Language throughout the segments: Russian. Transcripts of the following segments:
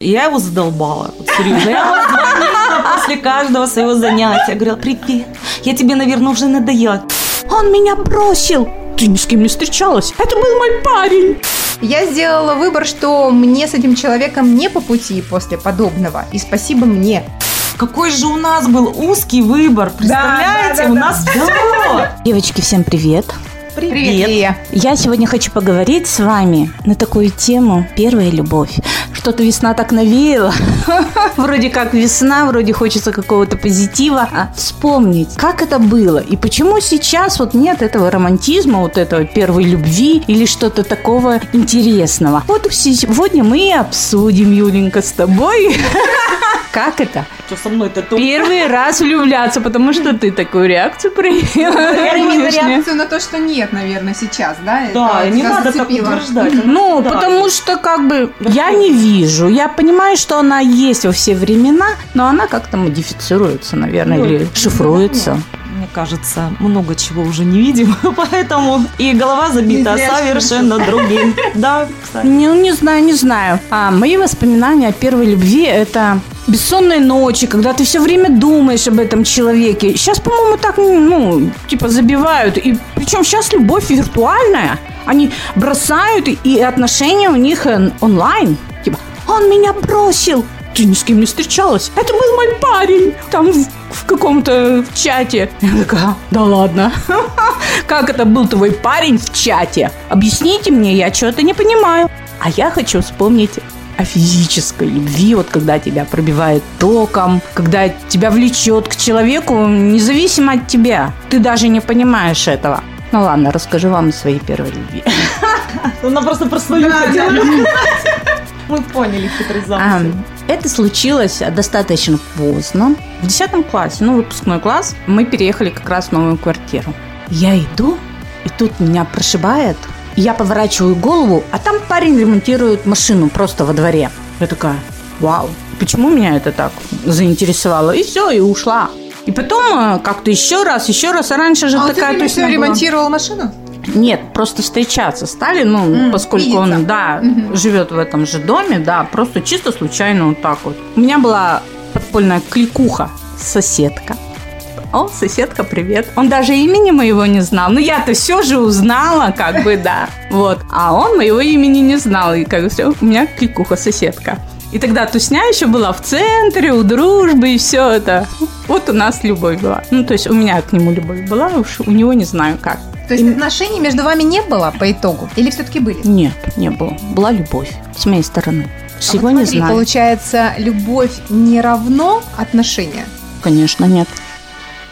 Я его задолбала. Вот серьезно. Я звонила после каждого своего занятия. Говорила, привет, я тебе, наверное, уже надоела. Он меня бросил. Ты ни с кем не встречалась. Это был мой парень. Я сделала выбор, что мне с этим человеком не по пути после подобного. И спасибо мне. Какой же у нас был узкий выбор. Представляете, да, да, у да. нас все. Девочки, всем привет! Привет, Лия. Я сегодня хочу поговорить с вами на такую тему «Первая любовь». Что-то весна так навеяла. Вроде как весна, вроде хочется какого-то позитива. А вспомнить, как это было и почему сейчас вот нет этого романтизма, вот этого первой любви или что-то такого интересного. Вот сегодня мы и обсудим, Юленька, с тобой, как это Что со мной-то тут? первый раз влюбляться, потому что ты такую реакцию проявила. Я имела реакцию на то, что нет, наверное, сейчас, да? Да, Это не надо так утверждать. Ну, потому что как бы я не вижу. Я понимаю, что она есть во все времена, но она как-то модифицируется, наверное, Ну, или это шифруется. Кажется, много чего уже не видим, поэтому и голова забита Не зря совершенно другим. Да, кстати. Не, ну, не знаю, не знаю. А мои воспоминания о первой любви это бессонные ночи, когда ты все время думаешь об этом человеке. Сейчас, по-моему, так, ну, типа забивают. И причем сейчас любовь виртуальная. Они бросают, и- и отношения у них э, онлайн. Типа, он меня бросил. Ты ни с кем не встречалась. Это был мой парень. Там в, в каком-то чате. Я такая, да ладно. Как это был твой парень в чате? Объясните мне, я что-то не понимаю. А я хочу вспомнить о физической любви, вот когда тебя пробивает током, когда тебя влечет к человеку, независимо от тебя. Ты даже не понимаешь этого. Ну ладно, расскажу вам о своей первой любви. Она просто про свою хотела. Мы поняли А, замысел. Это случилось достаточно поздно. В 10 классе, ну, выпускной класс, мы переехали как раз в новую квартиру. Я иду, и тут меня прошибает. Я поворачиваю голову, а там парень ремонтирует машину просто во дворе. Я такая, вау, почему меня это так заинтересовало? И все, и ушла. И потом э, как-то еще раз, еще раз, а раньше же А такая все точно ремонтировал машину? Нет, просто встречаться стали, ну, М, поскольку видеться. он, да, Мгм. живет в этом же доме, да, просто чисто случайно вот так вот. У меня была подпольная кликуха, соседка. О, соседка, привет. Он даже имени моего не знал. Ну, я-то все же узнала, как бы, да. Вот. А он моего имени не знал. И как бы все, у меня кликуха, соседка. И тогда тусня еще была в центре, у дружбы и все это. Вот у нас любовь была. Ну, то есть у меня к нему любовь была, уж у него не знаю как. То есть отношений между вами не было по итогу? Или все-таки были? Нет, не было. Была любовь с моей стороны. А Всего вот не смотри, знаю. Получается, любовь не равно отношения, Конечно, нет.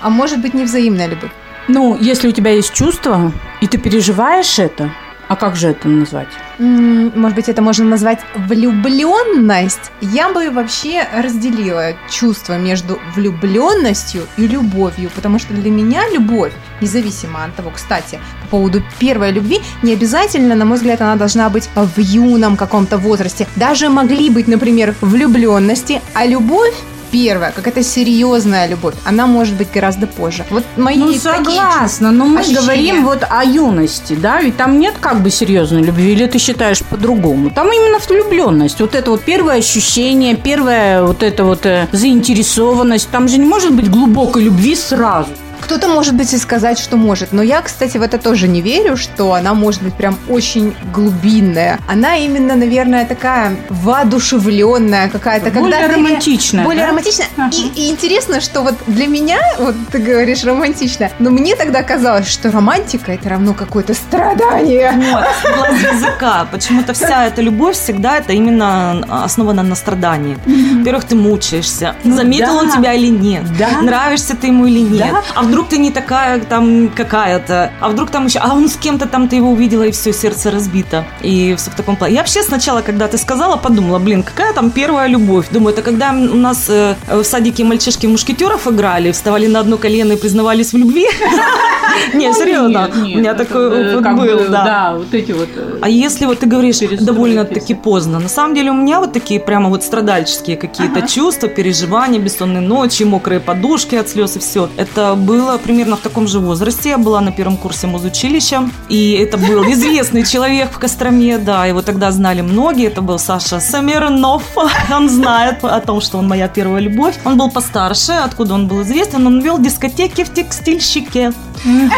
а может быть невзаимная любовь. Ну, если у тебя есть чувство, и ты переживаешь это, а как же это назвать? Может быть, это можно назвать влюбленность. Я бы вообще разделила чувство между влюбленностью и любовью, потому что для меня любовь, независимо от того, кстати, по поводу первой любви, не обязательно, на мой взгляд, она должна быть в юном каком-то возрасте. Даже могли быть, например, влюбленности, а любовь первая, какая-то серьезная любовь, она может быть гораздо позже. Вот мои Ну, согласна, но мы ощущения. говорим вот о юности, да, ведь там нет как бы серьезной любви, или ты считаешь по-другому? Там именно влюбленность, вот это вот первое ощущение, первая вот эта вот э, заинтересованность, там же не может быть глубокой любви сразу. Кто-то, может быть, и сказать, что может. Но я, кстати, в это тоже не верю, что она может быть прям очень глубинная. Она именно, наверное, такая воодушевленная какая-то. Более когда ты- романтичная, Более да? романтичная. Ага. И, и интересно, что вот для меня, вот ты говоришь романтично, но мне тогда казалось, что романтика это равно какое-то страдание. Вот, соглас языка. Почему-то вся эта любовь всегда это именно основана на страдании. Во-первых, ты мучаешься. Ну Заметил он тебя или нет? Да. Нравишься ты ему или нет? Да. А вдруг ты не такая там какая-то? А вдруг там еще... А он с кем-то там ты его увидела, и все, сердце разбито. И все в таком плане. Я вообще сначала, когда ты сказала, подумала, блин, какая там первая любовь? Думаю, это когда у нас э, в садике мальчишки мушкетеров играли, вставали на одно колено и признавались в любви? Не, серьезно. У меня такой опыт был, да. вот эти вот... э, А если вот ты говоришь довольно-таки поздно, на самом деле у меня вот такие прямо вот страдальческие какие-то чувства, переживания, бессонные ночи, мокрые подушки от слез и все. Это было было примерно в таком же возрасте. Я была на первом курсе музучилища. И это был известный человек в Костроме, да, его тогда знали многие. Это был Саша Самирнов. Он знает о том, что он моя первая любовь. Он был постарше, откуда он был известен. Он вел дискотеки в текстильщике.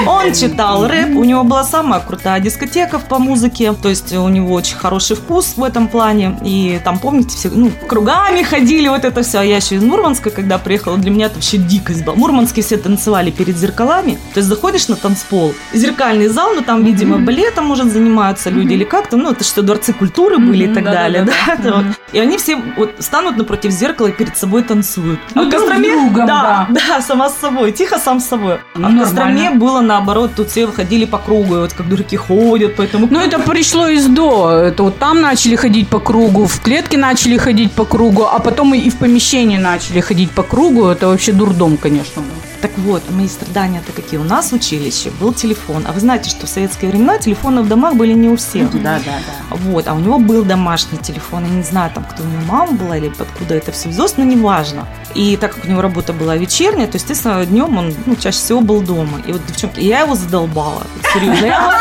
Он читал рэп, у него была самая крутая дискотека по музыке, то есть у него очень хороший вкус в этом плане. И там, помните, все ну, кругами ходили, вот это все. А я еще из Мурманска, когда приехала, для меня это вообще дикость была. Мурманские все танцевали перед зеркалами. То есть заходишь на танцпол, зеркальный зал, ну там, видимо, балетом, может, занимаются люди или как-то, ну это что, дворцы культуры были и так далее, да. И они все вот станут напротив зеркала и перед собой танцуют. Ну, а Костроме, да, да. сама с собой, тихо сам с собой. А в Костроме. Было наоборот, тут все ходили по кругу, вот как дураки ходят, поэтому... Ну, это пришло из до. Это вот там начали ходить по кругу, в клетке начали ходить по кругу, а потом и в помещении начали ходить по кругу. Это вообще дурдом, конечно. был. Так вот, мои страдания-то какие. У нас в училище был телефон. А вы знаете, что в советские времена телефоны в домах были не у всех. Да, да, да. Вот, а у него был домашний телефон. Я не знаю, там, кто у него мама была или откуда это все взялось, но неважно. И так как у него работа была вечерняя, то, естественно, днем он ну, чаще всего был дома. И вот, девчонки, я его задолбала. Серьезно. Я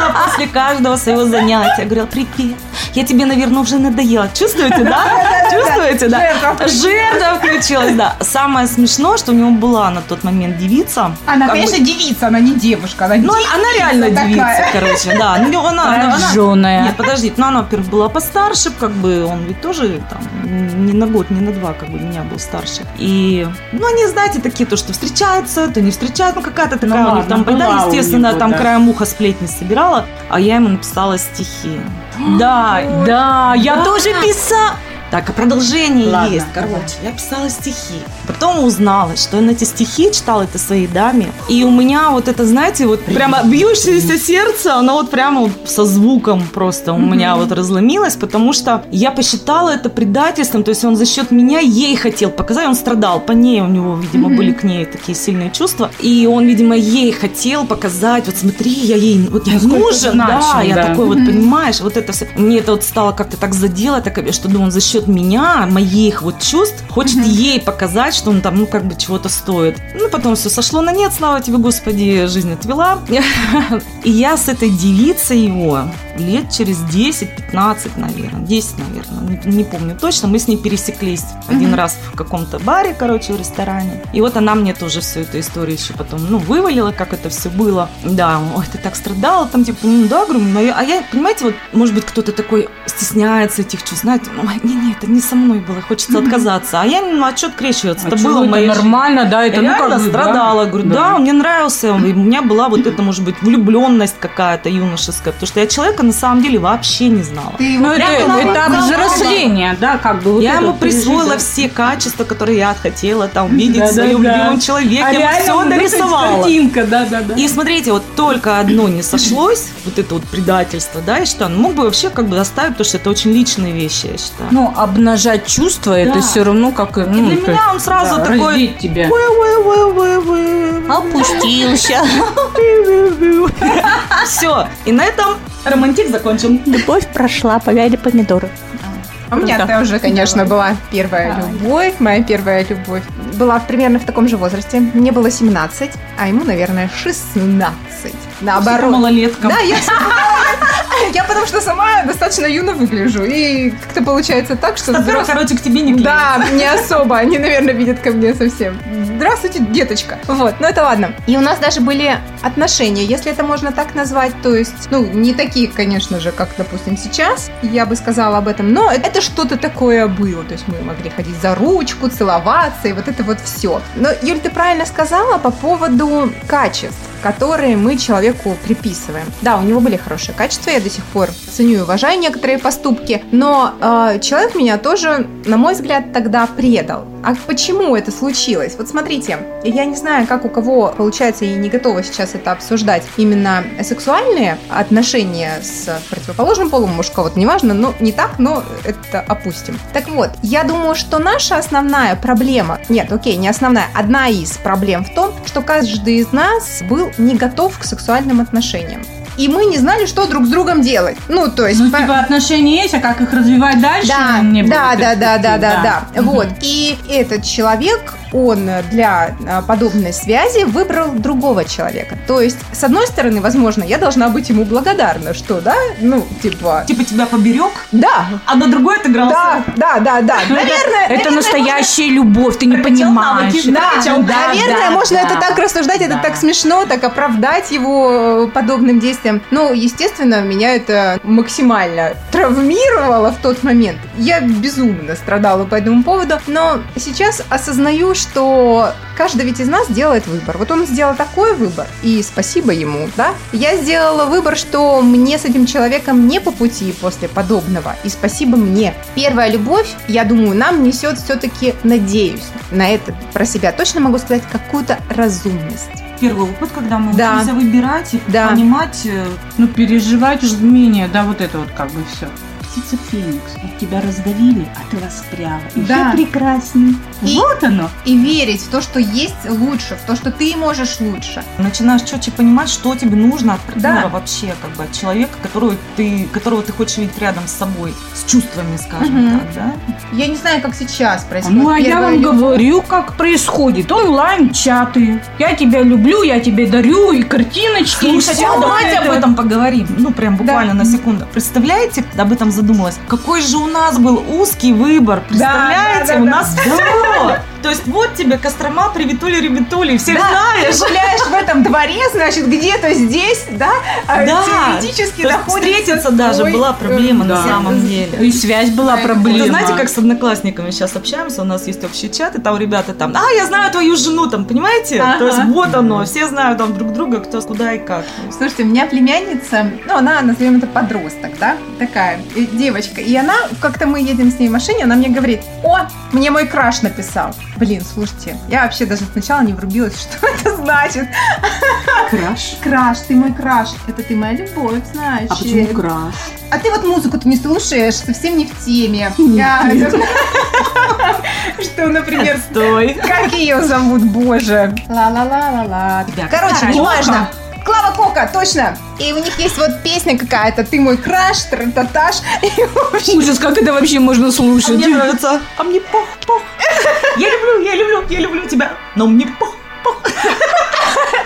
звонила после каждого своего занятия. Говорила, привет, я тебе, наверное, уже надоела. Чувствуете, да? Чувствуете, да? Жертва включилась, да. Самое смешное, что у него была на тот момент девица. Она, конечно, девица, она не девушка, она ну, девица она реально такая. девица, короче, да. Ну, она, она, она- Прожжённая. Нет, подождите, ну она, во-первых, была постарше, как бы он ведь тоже там не на год, не на два, как бы меня был старше. И, ну, они, знаете, такие, то, что встречаются, то не встречаются, ну, какая-то такая у них там, была да, у естественно, него, там да. краем уха сплетни собирала, а я ему написала стихи. Да, Да, я тоже писала. Так, а продолжение Ладно, есть. давай. Короче, я писала стихи. Потом узнала, что он эти стихи читал это своей даме. И у меня вот это, знаете, вот прямо бьющееся сердце, оно вот прямо со звуком просто у меня вот разломилось, потому что я посчитала это предательством. То есть он за счет меня ей хотел показать, он страдал по ней, у него, видимо, были к ней такие сильные чувства. И он, видимо, ей хотел показать, вот смотри, я ей, вот я Насколько нужен, да, значим, я да. такой вот, понимаешь, вот это все. Мне это вот стало как-то так задело, так, что думаю, он за счет меня, моих вот чувств, хочет ей показать, что он там, ну, как бы чего-то стоит. Ну, потом все сошло на нет, слава тебе, Господи, жизнь отвела. И я с этой девицей его лет через 10-15, наверное, 10, наверное, не, не помню точно, мы с ней пересеклись один раз в каком-то баре, короче, в ресторане. И вот она мне тоже всю эту историю еще потом, ну, вывалила, как это все было. Да, ой, ты так страдала, там, типа, ну, да, говорю, ну, я- а я, понимаете, вот, может быть, кто-то такой стесняется этих чувств, знаете, ну, не, не, это не со мной было, хочется отказаться. А я, ну, а что открещиваться? А это было это моей нормально, да, это Я ну как бы, да. страдала, говорю, да, мне нравился, и у меня была вот эта, может быть, влюбленность какая-то юношеская, потому что я человека на самом деле вообще не знала. Ты его Ну, это этап взросления, да, как бы. вот я это ему присвоила все качества, которые я хотела там видеть Да, в своем да, да. любимом человеке. А я все дорисовала. Картинка, да, да, да. И смотрите, вот только одно не сошлось, вот это вот предательство, да, и что он мог бы вообще как бы оставить, потому что это очень личные вещи, я считаю. Ну, обнажать чувства, это Да. все равно как... И Ну, для то меня он сразу да, такой... тебя. Опустился. Все. И на этом романтик закончен. Любовь прошла, повяли помидоры. А у меня Круто. тоже, конечно, была первая любовь. Моя первая любовь была примерно в таком же возрасте. Мне было 17, а ему, наверное, 16. Наоборот. Малолетка. Да, я Я потому что сама достаточно юно выгляжу. И как-то получается так, что Во-первых, взрослые- короче, к тебе не клеится. Да, не особо. Они, наверное, видят ко мне совсем. Здравствуйте, деточка. Вот, ну это ладно. И у нас даже были отношения, если это можно так назвать. То есть, ну, не такие, конечно же, как, допустим, сейчас. Я бы сказала об этом. Но это что-то такое было. То есть мы могли ходить за ручку, целоваться и вот это вот все. Но, Юль, ты правильно сказала по поводу качеств которые мы человеку приписываем. Да, у него были хорошие качества, я до сих пор ценю и уважаю некоторые поступки, но э, человек меня тоже, на мой взгляд, тогда предал. А почему это случилось? Вот смотрите, я не знаю, как у кого получается, и не готова сейчас это обсуждать, именно сексуальные отношения с противоположным полом, у кого-то неважно, но не так, но это опустим. Так вот, я думаю, что наша основная проблема, нет, окей, не основная, одна из проблем в том, что каждый из нас был не готов к сексуальным отношениям. И мы не знали, что друг с другом делать. Ну, то есть... Ну, по- типа отношения есть, а как их развивать дальше? да, да, да, да, да, да, да. Мгм. Вот. И этот человек он для а, подобной связи выбрал другого человека. То есть, с одной стороны, возможно, я должна быть ему благодарна, что, да, ну, типа... Типа тебя поберег, Да, а на другой отыгрался. да, да, да, да. Это- Наверное, это, наверное, настоящая любовь, ты не понимаешь. навыки, Да, Прокачал. да, наверное, да, можно да. это так рассуждать, это Да. так смешно, так оправдать его подобным действием. Но, естественно, меня это максимально травмировало в тот момент. Я безумно страдала по этому поводу, но сейчас осознаю, что каждый ведь из нас делает выбор. Вот он сделал такой выбор, и спасибо ему, да? Я сделала выбор, что мне с этим человеком не по пути после подобного, и спасибо мне. Первая любовь, я думаю, нам несет все-таки, надеюсь, на это про себя точно могу сказать, какую-то разумность. Первый опыт, когда мы Да. учимся выбирать и Да. понимать, э, Ну, переживать умение, да, вот это вот как бы все. Птица Феникс, вот тебя раздавили, а ты воспряла. И Да. я прекрасней. И- Вот оно. И верить в то, что есть лучше, в то, что ты можешь лучше. начинаешь четче понимать, что тебе нужно от партнера Да. вообще, как бы от человека, которого ты, которого ты хочешь видеть рядом с собой, с чувствами, скажем Мгм. так, да? Я не знаю, как сейчас происходит. Ну, а я вам любовь. говорю, как происходит. Онлайн-чаты. Я тебя люблю, я тебе дарю и картиночки. и Слушайте, а давайте это. об этом поговорим. Ну, прям буквально на секунду. Представляете, об этом задумалась? Какой же у нас был узкий выбор. Представляете, да, да, у да. нас все. То есть вот тебе Кострома, привитули, ребятули, всех Да, знаешь. Ты гуляешь в этом дворе, значит, где-то здесь, да? А Да. Теоретически находится встретиться даже была проблема на самом деле. И связь была Да, проблема. Вы знаете, как с одноклассниками сейчас общаемся, у нас есть общий чат, и там ребята там, а, я знаю твою жену, там, понимаете? Ага. То есть вот оно, все знают там друг друга, кто куда и как. Слушайте, у меня племянница, ну, она, назовем это подросток, да, такая э, девочка. И она, как-то мы едем с ней в машине, она мне говорит, о, мне мой краш написал. Блин, слушайте, я вообще даже сначала не врубилась, что это значит. краш? Краш, ты мой краш. Это ты моя любовь, знаешь. А почему краш? А ты вот музыку-то не слушаешь, совсем не в теме. Нет. Что, например, Стой. как ее зовут, боже? Ла-ла-ла-ла-ла. Короче, неважно. Клава Кока, точно. И у них есть вот песня какая-то «Ты мой краш», «Трататаш». Ужас, как это вообще можно А слушать? мне нравится. А мне пох, пох. Я люблю, я люблю, я люблю тебя. Но мне пох, пох.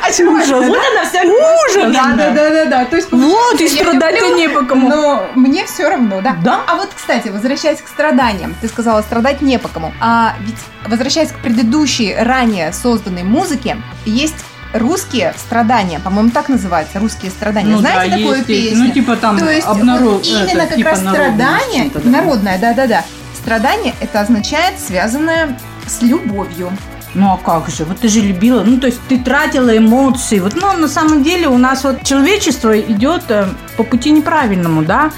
а чего Ужас. это? Вот она вся любовь. Да, да, да, да, да. То есть, Вот, и страдать-то не по кому. Но мне все равно, да. Да? А вот, кстати, возвращаясь к страданиям, ты сказала, страдать не по кому. А ведь, возвращаясь к предыдущей, ранее созданной музыке, есть русские страдания, по-моему, так называется, русские страдания. Ну Знаете да, такую есть, песню? Ну, типа там То есть обнарод- вот именно это, как типа раз страдание, да. народное, да-да-да. Страдание это означает связанное с любовью. Ну а как же? Вот ты же любила, ну то есть ты тратила эмоции. Вот, ну на самом деле у нас вот человечество идет э, по пути неправильному, да?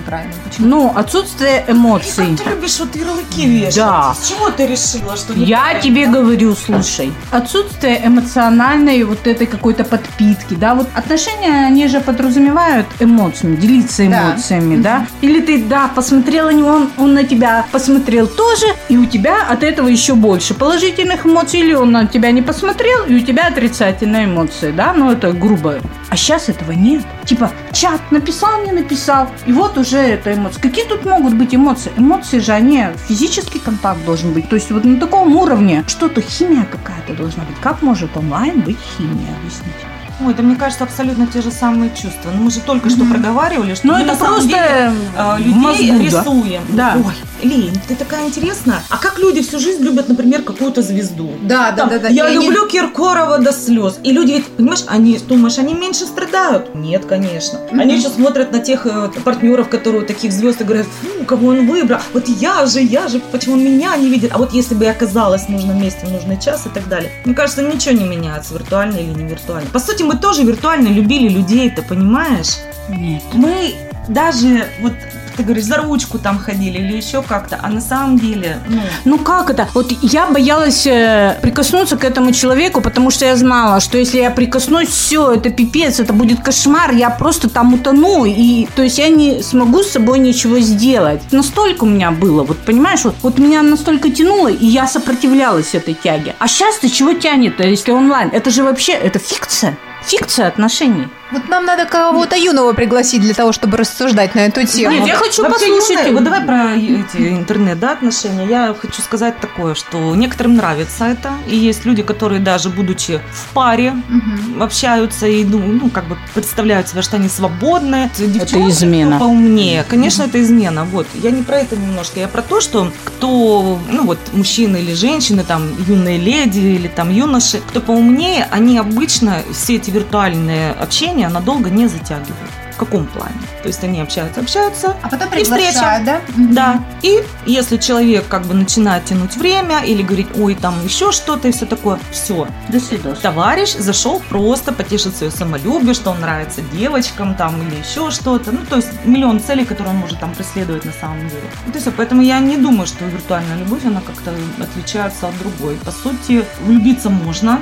Неправильно? Почему? Ну отсутствие эмоций. Как ты любишь вот ярлыки вешать? Да. С чего ты решила, что Я тебе говорю, слушай, отсутствие эмоциональной вот этой какой-то подпитки, да, вот отношения, они же подразумевают эмоциями, делиться Да. эмоциями, да, или ты, да, посмотрел на него, он, он на тебя посмотрел тоже, и у тебя от этого еще больше положительных эмоций, или он на тебя не посмотрел, и у тебя отрицательные эмоции, да, ну это грубо. А сейчас этого нет. Типа, чат написал, не написал, и вот уже это эмоции. Какие тут могут быть эмоции? Эмоции же, они, физический контакт должен быть. То есть вот на таком уровне что-то, химия какая-то должна быть. Как может онлайн быть химия? Объясните. Ой, это, мне кажется, абсолютно те же самые чувства. Ну, мы же только что проговаривали, что Ну, мы это на просто деле, э, людей мозгу, да. рисуем. Да. Ой, Лень, ты такая интересная. А как люди всю жизнь любят, например, какую-то звезду? Да, да, Там, да, да. Я И они- люблю Киркорова до слез. И люди ведь, понимаешь, они, думаешь, они меньше страдают? Нет, конечно. Мгм. Они еще смотрят на тех э, партнеров, которые таких звезд, и говорят, фу, кого он выбрал. Вот я же, я же, почему он меня не видит? А вот если бы я оказалась в нужном месте в нужный час и так далее. Мне кажется, ничего не меняется, виртуально или не виртуально. По сути, мы тоже виртуально любили людей, ты понимаешь? Нет. Мы даже, вот ты говоришь, за ручку там ходили или еще как-то, а на самом деле, ну, Ну как это? Вот я боялась э, прикоснуться к этому человеку, потому что я знала, что если я прикоснусь, все, это пипец, это будет кошмар, я просто там утону, и то есть я не смогу с собой ничего сделать. Настолько у меня было, вот понимаешь, вот, вот меня настолько тянуло, и я сопротивлялась этой тяге. А сейчас-то чего тянет, если онлайн? Это же вообще, это фикция. Фикция отношений. Вот нам надо кого-то юного пригласить для того, чтобы рассуждать на эту тему. Нет, я хочу Вообще, послушать юные-. Вот давай про эти интернет, да, отношения. Я хочу сказать такое, что некоторым нравится это. И есть люди, которые даже будучи в паре, Мгм. общаются и ну, ну, как бы представляют себя, что они свободные. Девчонки, измена. кто поумнее. Конечно, это измена. Вот. Я не про это немножко. Я про то, что кто, ну вот, мужчины или женщины, там, юные леди или там юноши, кто поумнее, они обычно все эти виртуальные общения надолго не затягивают. В каком плане? То есть они общаются, общаются, А потом И встреча. да? Да. И если человек как бы начинает тянуть время или говорить, ой, там еще что-то и все такое, все, До свидания. товарищ зашел просто потешить свое самолюбие, что он нравится девочкам там или еще что-то. Ну, то есть миллион целей, которые он может там преследовать на самом деле. Ну, То есть, поэтому я не думаю, что виртуальная любовь, она как-то отличается от другой. По сути, влюбиться можно,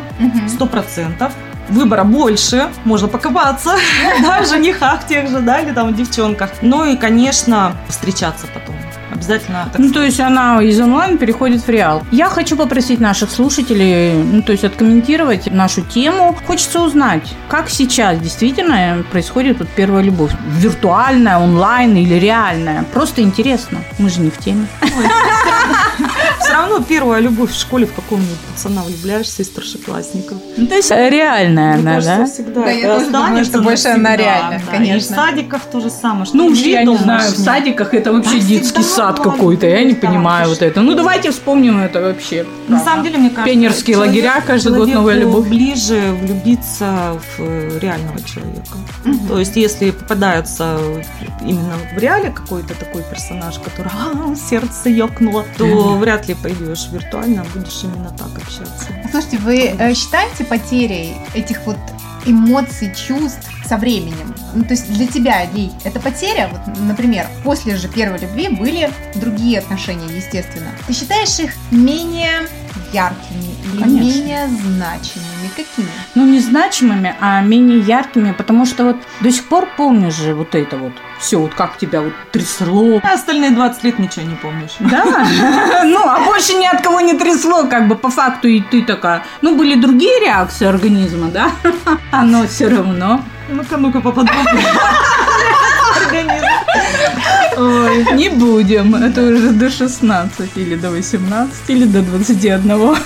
сто процентов. Выбора больше, можно покопаться, да, в женихах тех же, да, или там в девчонках. Ну и, конечно, встречаться потом. Обязательно. так Ну, то есть она из онлайн переходит в реал. Я хочу попросить наших слушателей, ну, то есть откомментировать нашу тему. Хочется узнать, как сейчас действительно происходит вот первая любовь. Виртуальная, онлайн или реальная? Просто интересно. Мы же не в теме. Все равно первая любовь в школе в какого-нибудь пацана влюбляешься из старшеклассников. Ну, то есть реальная Мне она, кажется, да? всегда Да, это я тоже думаю, что больше она реальная, да. конечно. И в садиках то же самое. Что Ну, я не знаю, в садиках это вообще детский сад какой-то. Я не понимаю вот это. Ну, давайте вспомним это вообще. На самом деле, мне кажется, Пионерские человек- лагеря, каждый год новая любовь. ближе влюбиться в э, реального человека. То есть, если попадается именно в реале какой-то такой персонаж, который «А, сердце ёкнуло, то вряд ли пойдешь виртуально, будешь именно так общаться. Слушайте, вы э, считаете потерей этих вот эмоций, чувств со временем? Ну, то есть для тебя, Ли, это потеря? Вот, например, после же первой любви были другие отношения, естественно. Ты считаешь их менее яркими Конечно. менее значимыми? Какими? ну, не значимыми, а менее яркими, потому что вот до сих пор помнишь же вот это вот все, вот как тебя вот трясло. А остальные 20 лет ничего не помнишь. Да, ну, а больше ни от кого не трясло, как бы по факту и ты такая. Ну, были другие реакции организма, да, но все равно. Ну-ка, ну-ка, поподробнее. Организм. Ой, не будем, это уже до 16 или до 18 или до 21.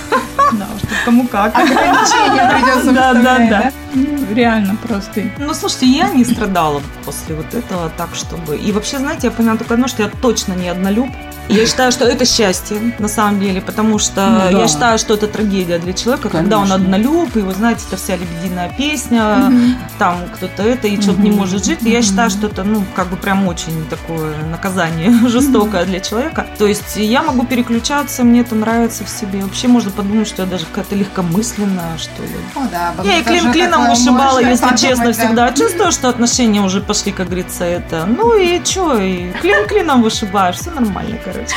Кому как. Ограничения придется Да, да, да. Ну, Реально просто. Ну, слушайте, я не страдала после вот этого так, чтобы... И вообще, знаете, я поняла только одно, что я точно не однолюб. Я считаю, что это счастье, на самом деле, потому что Ну да. я считаю, что это трагедия для человека, когда он Конечно. однолюб, и вы знаете, это вся лебединая песня, Мгм. там кто-то это, и что-то не может жить. И я считаю, что это, ну, как бы прям очень такое наказание жестокое для человека. То есть я могу переключаться, мне это нравится в себе. Вообще можно подумать, что я даже какая-то легкомысленная, что ли. О, да, Я и клин клином вышибала, если подумать, честно, да. всегда. Чувствую, что отношения уже пошли, как говорится, это. Ну и чё, и клин клином вышибаешь, все нормально, короче.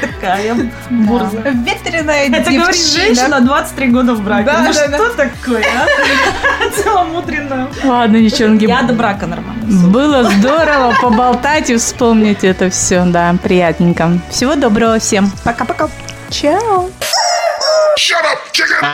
Такая бурза. Ветреная Это говорит женщина 23 года в браке. Да, Ну что такое, а? Целомудренно. Ладно, девчонки. Я до брака нормально. Было здорово поболтать и вспомнить это все, да, приятненько. Всего доброго всем. Пока-пока. Чао. Shut up, chicken!